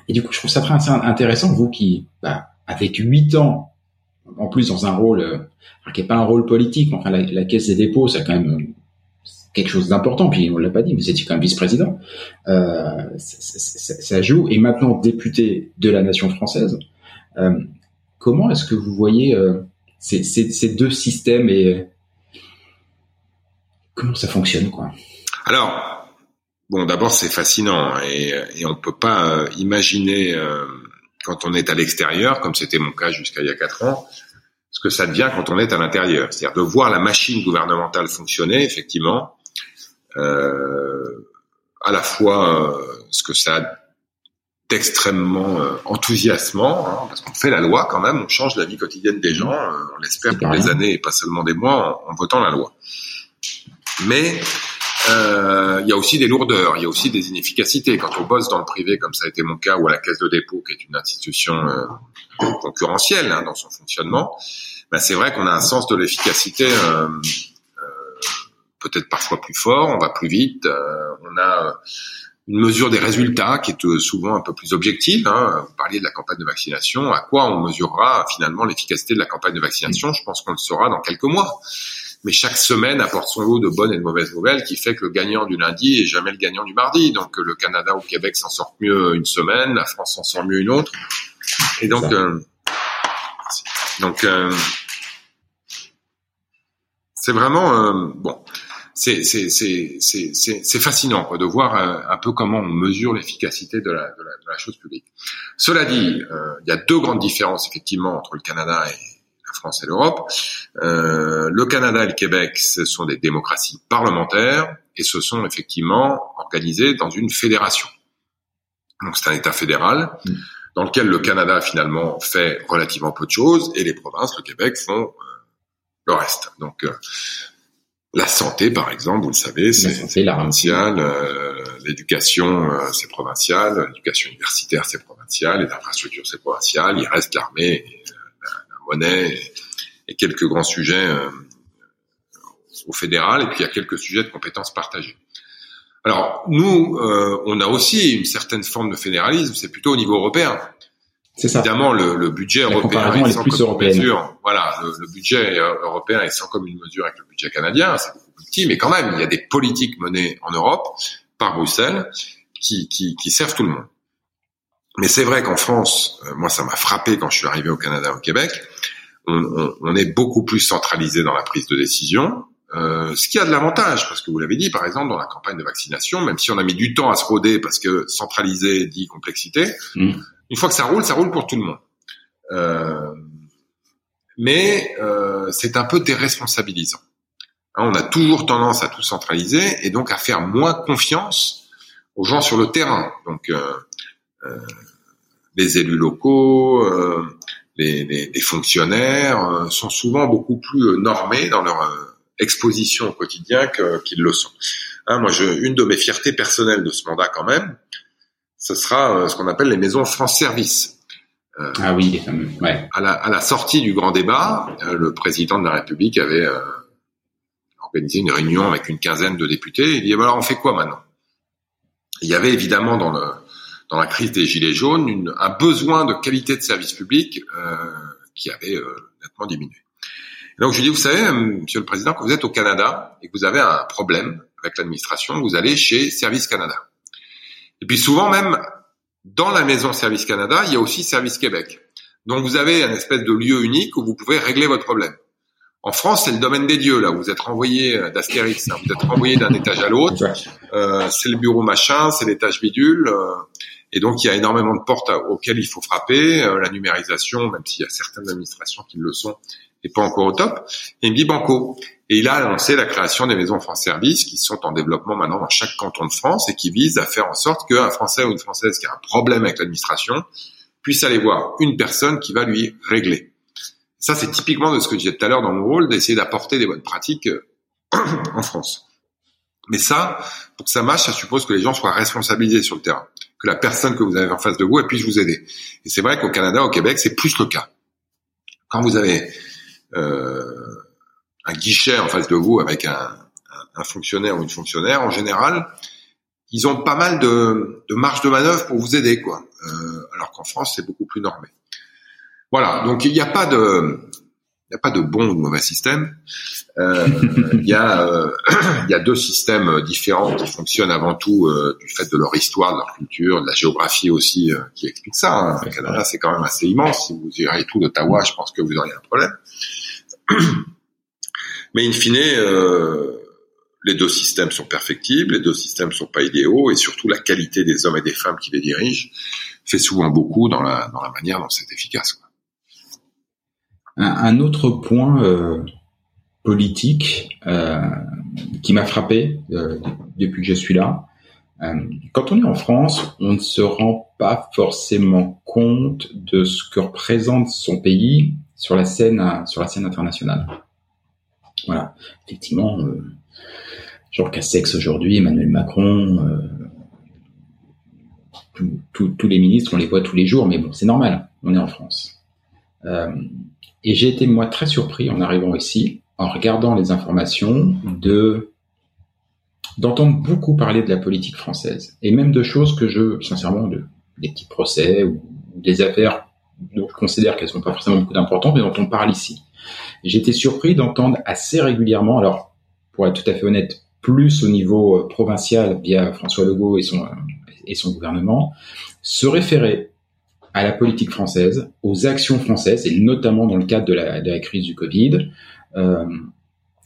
Et du coup, je trouve ça très intéressant, vous qui, bah, avec huit ans, en plus dans un rôle euh, qui n'est pas un rôle politique, mais enfin la, caisse des dépôts, c'est quand même euh, quelque chose d'important. Puis on l'a pas dit, mais étiez quand même vice-président. Euh, ça, ça, joue. Et maintenant député de la nation française. Euh, comment est-ce que vous voyez euh, ces, deux systèmes et comment ça fonctionne quoi? Alors, bon, d'abord c'est fascinant et, et on peut pas euh, imaginer euh, quand on est à l'extérieur, comme c'était mon cas jusqu'à il y a quatre ans, ce que ça devient quand on est à l'intérieur. C'est-à-dire de voir la machine gouvernementale fonctionner, effectivement, euh, à la fois euh, ce que ça a d'extrêmement euh, enthousiasmant, hein, parce qu'on fait la loi quand même, on change la vie quotidienne des gens, euh, on l'espère pour des années et pas seulement des mois, en, en votant la loi. Mais euh, il y a aussi des lourdeurs, il y a aussi des inefficacités. Quand on bosse dans le privé, comme ça a été mon cas, ou à la Caisse de dépôt, qui est une institution euh, concurrentielle hein, dans son fonctionnement, ben c'est vrai qu'on a un sens de l'efficacité euh, peut-être parfois plus fort, on va plus vite, on a une mesure des résultats qui est souvent un peu plus objective. Hein. Vous parliez de la campagne de vaccination. À quoi on mesurera finalement l'efficacité de la campagne de vaccination? Je pense qu'on le saura dans quelques mois mais chaque semaine apporte son lot de bonnes et de mauvaises nouvelles qui fait que le gagnant du lundi est jamais le gagnant du mardi. Donc le Canada ou le Québec s'en sortent mieux une semaine, la France s'en sort mieux une autre. Et donc, euh, donc euh, c'est vraiment euh, bon. C'est c'est c'est c'est c'est fascinant quoi, de voir euh, un peu comment on mesure l'efficacité de la, de la, de la chose publique. Cela dit, euh, il y a deux grandes différences effectivement entre le Canada et France et l'Europe. Euh, le Canada et le Québec, ce sont des démocraties parlementaires et se sont effectivement organisées dans une fédération. Donc c'est un État fédéral mm. dans lequel le Canada finalement fait relativement peu de choses et les provinces, le Québec, font euh, le reste. Donc euh, la santé, par exemple, vous le savez, c'est provincial. Euh, l'éducation, euh, c'est provincial. L'éducation universitaire, c'est provincial. Les infrastructures, c'est provincial. Il reste l'armée monnaie et, quelques grands sujets euh, au fédéral, et puis il y a quelques sujets de compétences partagées. Alors nous, euh, on a aussi une certaine forme de fédéralisme, c'est plutôt au niveau européen. C'est ça. Évidemment, le, le budget européen est sans commune mesure. Voilà, le, le, budget européen est sans commune mesure avec le budget canadien. C'est beaucoup plus petit, mais quand même, il y a des politiques menées en Europe par Bruxelles qui, qui, qui servent tout le monde. Mais c'est vrai qu'en France, euh, moi, ça m'a frappé quand je suis arrivé au Canada, au Québec on, est beaucoup plus centralisé dans la prise de décision. Euh, ce qui a de l'avantage, parce que vous l'avez dit, par exemple, dans la campagne de vaccination, même si on a mis du temps à se roder, parce que centraliser dit complexité, mm. Une fois que ça roule, ça roule pour tout le monde. Euh, mais euh, c'est un peu déresponsabilisant. Hein, on a toujours tendance à tout centraliser et donc à faire moins confiance aux gens sur le terrain. Donc les élus locaux, les, les, les fonctionnaires euh, sont souvent beaucoup plus euh, normés dans leur euh, exposition au quotidien qu'ils le sont. Hein, moi, je, une de mes fiertés personnelles de ce mandat, quand même, ce sera ce qu'on appelle les maisons France Service. Euh, ah oui, ouais. À la, à la, sortie du grand débat, le président de la République avait euh, organisé une réunion avec une quinzaine de députés. Il dit alors on fait quoi maintenant? Il y avait évidemment dans le dans la crise des gilets jaunes une, un besoin de qualité de service public euh, qui avait euh, nettement diminué. Et donc je lui dis, vous savez, euh, Monsieur le Président, quand vous êtes au Canada et que vous avez un problème avec l'administration, vous allez chez Service Canada. Et puis souvent même dans la maison Service Canada, il y a aussi Service Québec. Donc vous avez un espèce de lieu unique où vous pouvez régler votre problème. En France, c'est le domaine des dieux là. Vous êtes renvoyé euh, d'Astérix, hein. vous êtes renvoyé d'un étage à l'autre. Euh, c'est le bureau machin, c'est l'étage bidule. Euh, et donc il y a énormément de portes auxquelles il faut frapper. Euh, la numérisation, même s'il y a certaines administrations qui le sont, n'est pas encore au top. Et il me dit banco. Et il a annoncé la création des maisons France Service qui sont en développement maintenant dans chaque canton de France et qui visent à faire en sorte qu'un Français ou une Française qui a un problème avec l'administration puisse aller voir une personne qui va lui régler. Ça, c'est typiquement de ce que je disais tout à l'heure dans mon rôle, d'essayer d'apporter des bonnes pratiques euh, (clears throat) en France. Mais ça, pour que ça marche, ça suppose que les gens soient responsabilisés sur le terrain, que la personne que vous avez en face de vous elle puisse vous aider. Et c'est vrai qu'au Canada, au Québec, c'est plus le cas. Quand vous avez un guichet en face de vous avec un, un, fonctionnaire ou une fonctionnaire, en général, ils ont pas mal de, de marge de manœuvre pour vous aider, quoi. Euh, alors qu'en France, c'est beaucoup plus normé. Voilà, donc il n'y a pas de il n'y a pas de bon ou de mauvais système. Euh, il, y a, euh, (clears throat) il y a deux systèmes différents qui fonctionnent avant tout euh, du fait de leur histoire, de leur culture, de la géographie aussi euh, qui explique ça. Hein. Le Canada, c'est quand même assez immense. Si vous irez tout d'Ottawa, je pense que vous auriez un problème. (clears throat) Mais in fine, euh, les deux systèmes sont perfectibles, les deux systèmes sont pas idéaux, et surtout la qualité des hommes et des femmes qui les dirigent fait souvent beaucoup dans la, manière dont c'est efficace. Un, autre point euh, politique euh, qui m'a frappé depuis que je suis là, quand on est en France, on ne se rend pas forcément compte de ce que représente son pays sur la scène, sur la scène internationale. Voilà, effectivement, euh, Jean Castex aujourd'hui, Emmanuel Macron, tous les ministres, on les voit tous les jours, mais bon, c'est normal, on est en France. et j'ai été moi très surpris en arrivant ici en regardant les informations, de d'entendre beaucoup parler de la politique française et même de choses que je, sincèrement, de, des petits procès ou, des affaires dont je considère qu'elles n'ont pas forcément beaucoup d'importance, mais dont on parle ici. J'étais surpris d'entendre assez régulièrement, alors pour être tout à fait honnête, plus au niveau euh, provincial via François Legault et son, euh, et son gouvernement, se référer à la politique française, aux actions françaises, et notamment dans le cadre de la, de la crise du Covid, euh,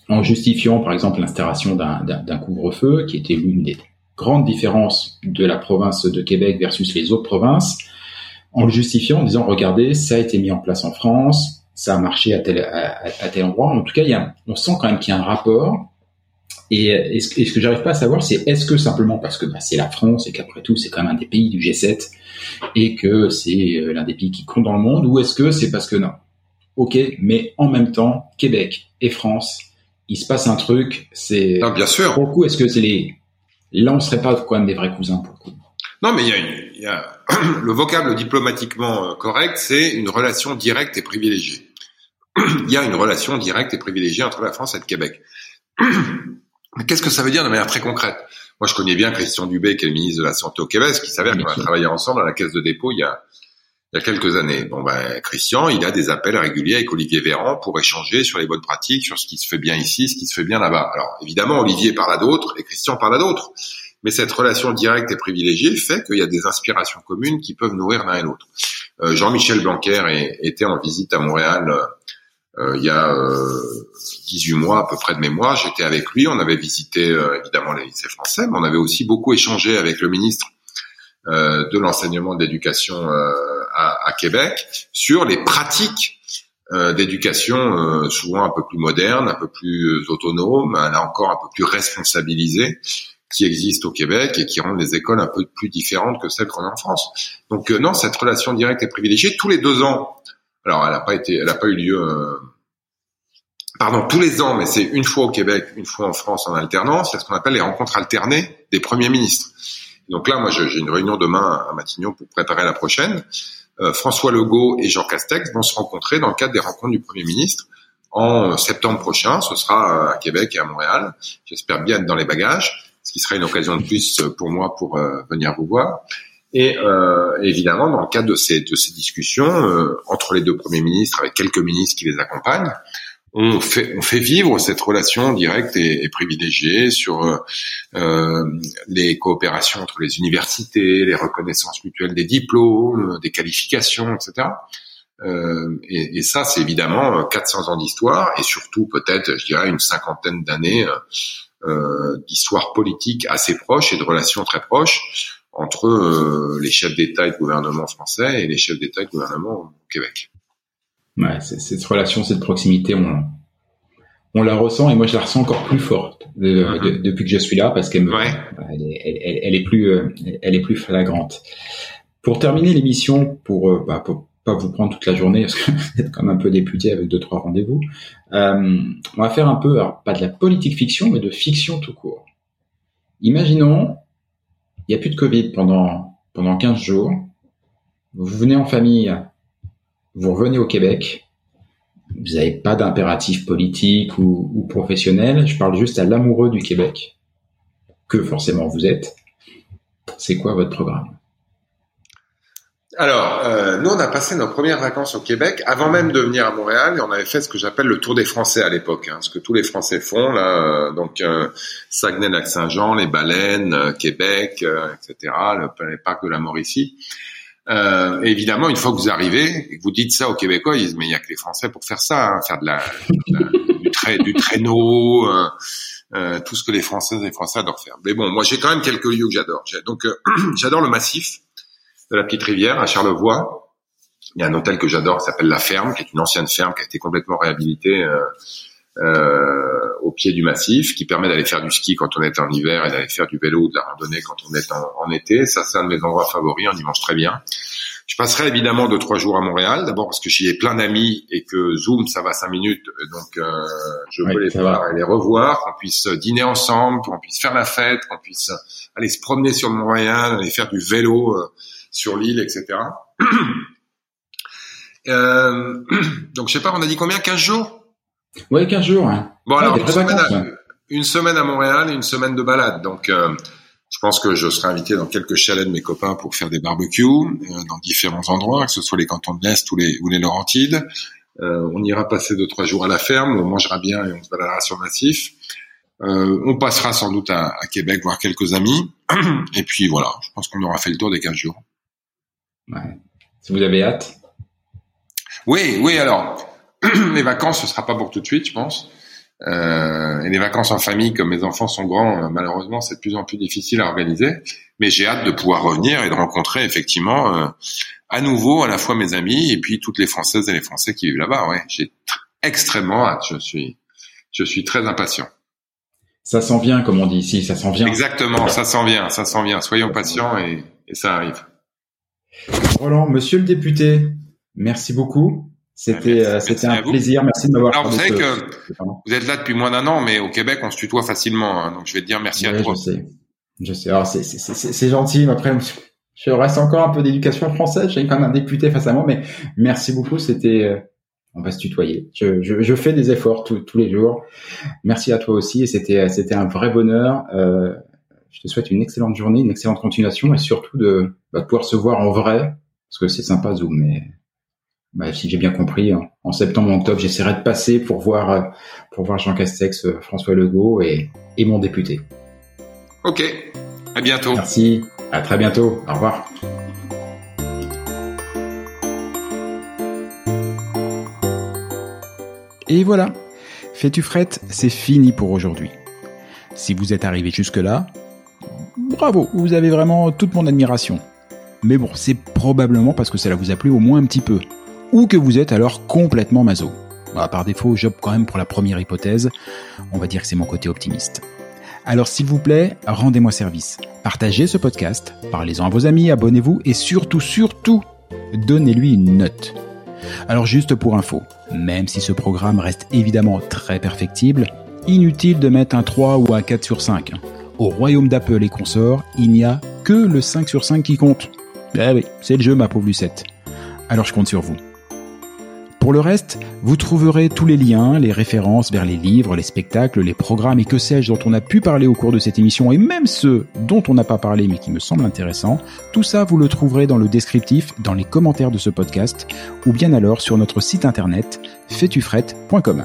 en justifiant par exemple l'installation d'un couvre-feu, qui était l'une des grandes différences de la province de Québec versus les autres provinces, en le justifiant en disant regardez, ça a été mis en place en France, ça a marché à tel, à, tel endroit. En tout cas, il y a, on sent quand même qu'il y a un rapport. Et, ce, que j'arrive pas à savoir, c'est est-ce que simplement parce que bah, c'est la France et qu'après tout c'est quand même un des pays du G7 et que c'est euh, l'un des pays qui compte dans le monde, ou est-ce que c'est parce que non? Ok, mais en même temps, Québec et France, il se passe un truc, c'est... bien sûr. Pour le coup, est-ce que c'est les... Là, on serait pas quand même des vrais cousins pour le coup? Non, mais il y a, une, y a (clears throat) le vocable diplomatiquement euh, correct, c'est une relation directe et privilégiée. (clears throat) il y a une relation directe et privilégiée entre la France et le Québec. (clears throat) Qu'est-ce que ça veut dire de manière très concrète? Moi, je connais bien Christian Dubé, qui est le ministre de la Santé au Québec, qui s'avère qu'on a travaillé ensemble à la Caisse de dépôt il y a, il y a quelques années. Bon ben Christian, il a des appels réguliers avec Olivier Véran pour échanger sur les bonnes pratiques, sur ce qui se fait bien ici, ce qui se fait bien là-bas. Alors évidemment, Olivier parle à d'autres et Christian parle à d'autres. Mais cette relation directe et privilégiée fait qu'il y a des inspirations communes qui peuvent nourrir l'un et l'autre. Euh, Jean-Michel Blanquer était en visite à Montréal euh, il y a 18 euh, mois à peu près de mémoire. J'étais avec lui, on avait visité évidemment les lycées français, mais on avait aussi beaucoup échangé avec le ministre de l'enseignement de l'éducation à, Québec sur les pratiques euh, d'éducation euh, souvent un peu plus modernes, un peu plus euh, autonomes, là encore un peu plus responsabilisées qui existent au Québec et qui rendent les écoles un peu plus différentes que celles qu'on a en France. Donc non, cette relation directe est privilégiée tous les deux ans. Alors elle n'a pas été, elle n'a pas eu lieu. Pardon, tous les ans, mais c'est une fois au Québec, une fois en France en alternance. C'est ce qu'on appelle les rencontres alternées des premiers ministres. Donc là, moi, j'ai une réunion demain à Matignon pour préparer la prochaine. Euh, François Legault et Jean Castex vont se rencontrer dans le cadre des rencontres du Premier ministre en septembre prochain. Ce sera euh, à Québec et à Montréal. J'espère bien être dans les bagages, ce qui sera une occasion de plus pour moi pour euh, venir vous voir. Et évidemment, dans le cadre de ces, de ces discussions entre les deux premiers ministres, avec quelques ministres qui les accompagnent, on fait, on fait vivre cette relation directe et, privilégiée sur euh, euh, les coopérations entre les universités, les reconnaissances mutuelles des diplômes, des qualifications, etc. Euh, et, et, ça, c'est évidemment 400 ans d'histoire et surtout peut-être, je dirais, une cinquantaine d'années euh, d'histoire politique assez proche et de relations très proches entre les chefs d'État et de gouvernement français et les chefs d'État et de gouvernement au Québec. Ouais, cette relation, cette proximité, on, on la ressent et moi je la ressens encore plus forte mm-hmm. depuis que je suis là parce qu'elle elle, est, elle, est plus, euh, elle est plus flagrante. Pour terminer l'émission, pour, euh, bah, pour vous prendre toute la journée parce que (laughs) vous êtes comme un peu député avec deux trois rendez-vous, euh, on va faire un peu, pas de la politique fiction, mais de fiction tout court. Imaginons, il n'y a plus de Covid pendant pendant 15 jours. Vous venez en famille vous revenez au Québec, vous n'avez pas d'impératif politique ou, professionnel, je parle juste à l'amoureux du Québec, que forcément vous êtes. C'est quoi votre programme? Alors, euh, nous, on a passé nos premières vacances au Québec avant même de venir à Montréal et on avait fait ce que j'appelle le tour des Français à l'époque, hein, ce que tous les Français font là. Euh, donc, euh, Saguenay-Lac-Saint-Jean, les baleines, Québec, etc., le, les parcs de la Mauricie. Euh, évidemment, une fois que vous arrivez et que vous dites ça aux Québécois, ils disent mais il y a que les Français pour faire ça, hein, faire de la, (laughs) du, du traîneau, euh, euh, tout ce que les Françaises et les Français adorent faire. Mais bon, moi j'ai quand même quelques lieux que j'adore. Donc euh, (clears throat) j'adore le massif de la Petite Rivière à Charlevoix. Il y a un hôtel que j'adore qui s'appelle La Ferme, qui est une ancienne ferme qui a été complètement réhabilitée euh, euh, au pied du massif, qui permet d'aller faire du ski quand on est en hiver et d'aller faire du vélo ou de la randonnée quand on est en, en été. Ça, c'est un de mes endroits favoris. On y mange très bien. Je passerai évidemment deux trois jours à Montréal, d'abord parce que j'y ai plein d'amis et que Zoom ça va cinq minutes, donc euh, je peux les voir et les revoir, qu'on puisse dîner ensemble, qu'on puisse faire la fête, qu'on puisse aller se promener sur Montréal, aller faire du vélo euh, sur l'île, etc. (clears throat) euh, (clears throat) donc je sais pas, on a dit combien? 15 jours? Ouais, 15 jours. Hein. Bon alors une semaine, à, une semaine, à, Montréal et une semaine de balade, donc euh, je pense que je serai invité dans quelques chalets de mes copains pour faire des barbecues euh, dans différents endroits, que ce soit les cantons de l'Est ou les, ou les Laurentides. Euh, on ira passer deux trois jours à la ferme, on mangera bien et on se baladera sur le massif. Euh, on passera sans doute à, à, Québec voir quelques amis. (clears throat) Et puis voilà, je pense qu'on aura fait le tour des 15 jours. Ouais. Si vous avez hâte. Oui, oui. Alors, (clears throat) les vacances, ce sera pas pour tout de suite, je pense. Euh, et les vacances en famille, comme mes enfants sont grands, euh, malheureusement, c'est de plus en plus difficile à organiser. Mais j'ai hâte de pouvoir revenir et de rencontrer effectivement euh, à nouveau à la fois mes amis et puis toutes les Françaises et les Français qui vivent là-bas. Ouais, j'ai extrêmement hâte. Je suis, je suis très impatient. Ça s'en vient, comme on dit ici, ça s'en vient. Exactement, ça s'en vient, ça s'en vient. Soyons patients et, et ça arrive. Roland, Monsieur le député, merci beaucoup. C'était euh, un plaisir. Merci de m'avoir. Alors vous savez que vous êtes là depuis moins d'un an, mais au Québec on se tutoie facilement. Hein, donc je vais te dire merci ouais, à toi. Je sais. Je sais. Alors c'est gentil. Mais après je reste encore un peu d'éducation française. J'ai quand même un député face à moi, mais merci beaucoup. C'était euh, on va se tutoyer. Je, je, je fais des efforts tous les jours. Merci à toi aussi. Et c'était c'était un vrai bonheur. Euh, je te souhaite une excellente journée, une excellente continuation et surtout de, bah, de pouvoir se voir en vrai parce que c'est sympa Zoom, mais bah, si j'ai bien compris, en, septembre, octobre, j'essaierai de passer pour voir euh, pour voir Jean Castex, euh, François Legault et, et mon député. Ok, à bientôt. Merci, à très bientôt. Au revoir. Et voilà, fais-tu frette, c'est fini pour aujourd'hui. Si vous êtes arrivé jusque-là, bravo, vous avez vraiment toute mon admiration. Mais bon, c'est probablement parce que cela vous a plu au moins un petit peu ou que vous êtes alors complètement maso. Bah, par défaut, j'opte quand même pour la première hypothèse. On va dire que c'est mon côté optimiste. Alors s'il vous plaît, rendez-moi service. Partagez ce podcast, parlez-en à vos amis, abonnez-vous et surtout, surtout, donnez-lui une note. Alors juste pour info, même si ce programme reste évidemment très perfectible, inutile de mettre un 3 ou un 4 sur 5. Au royaume d'Apple et consorts, il n'y a que le 5 sur 5 qui compte. Eh oui, c'est le jeu ma pauvre Lucette. Alors je compte sur vous. Pour le reste, vous trouverez tous les liens, les références vers les livres, les spectacles, les programmes et que sais-je dont on a pu parler au cours de cette émission et même ceux dont on n'a pas parlé mais qui me semblent intéressants. Tout ça, vous le trouverez dans le descriptif, dans les commentaires de ce podcast ou bien alors sur notre site internet fetufret.com.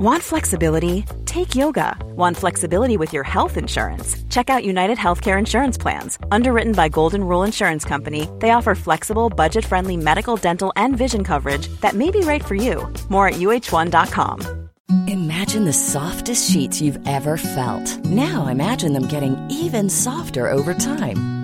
Want flexibility? Take yoga. Want flexibility with your health insurance? Check out United Healthcare Insurance Plans. Underwritten by Golden Rule Insurance Company, they offer flexible, budget friendly medical, dental, and vision coverage that may be right for you. More at uh1.com. Imagine the softest sheets you've ever felt. Now imagine them getting even softer over time.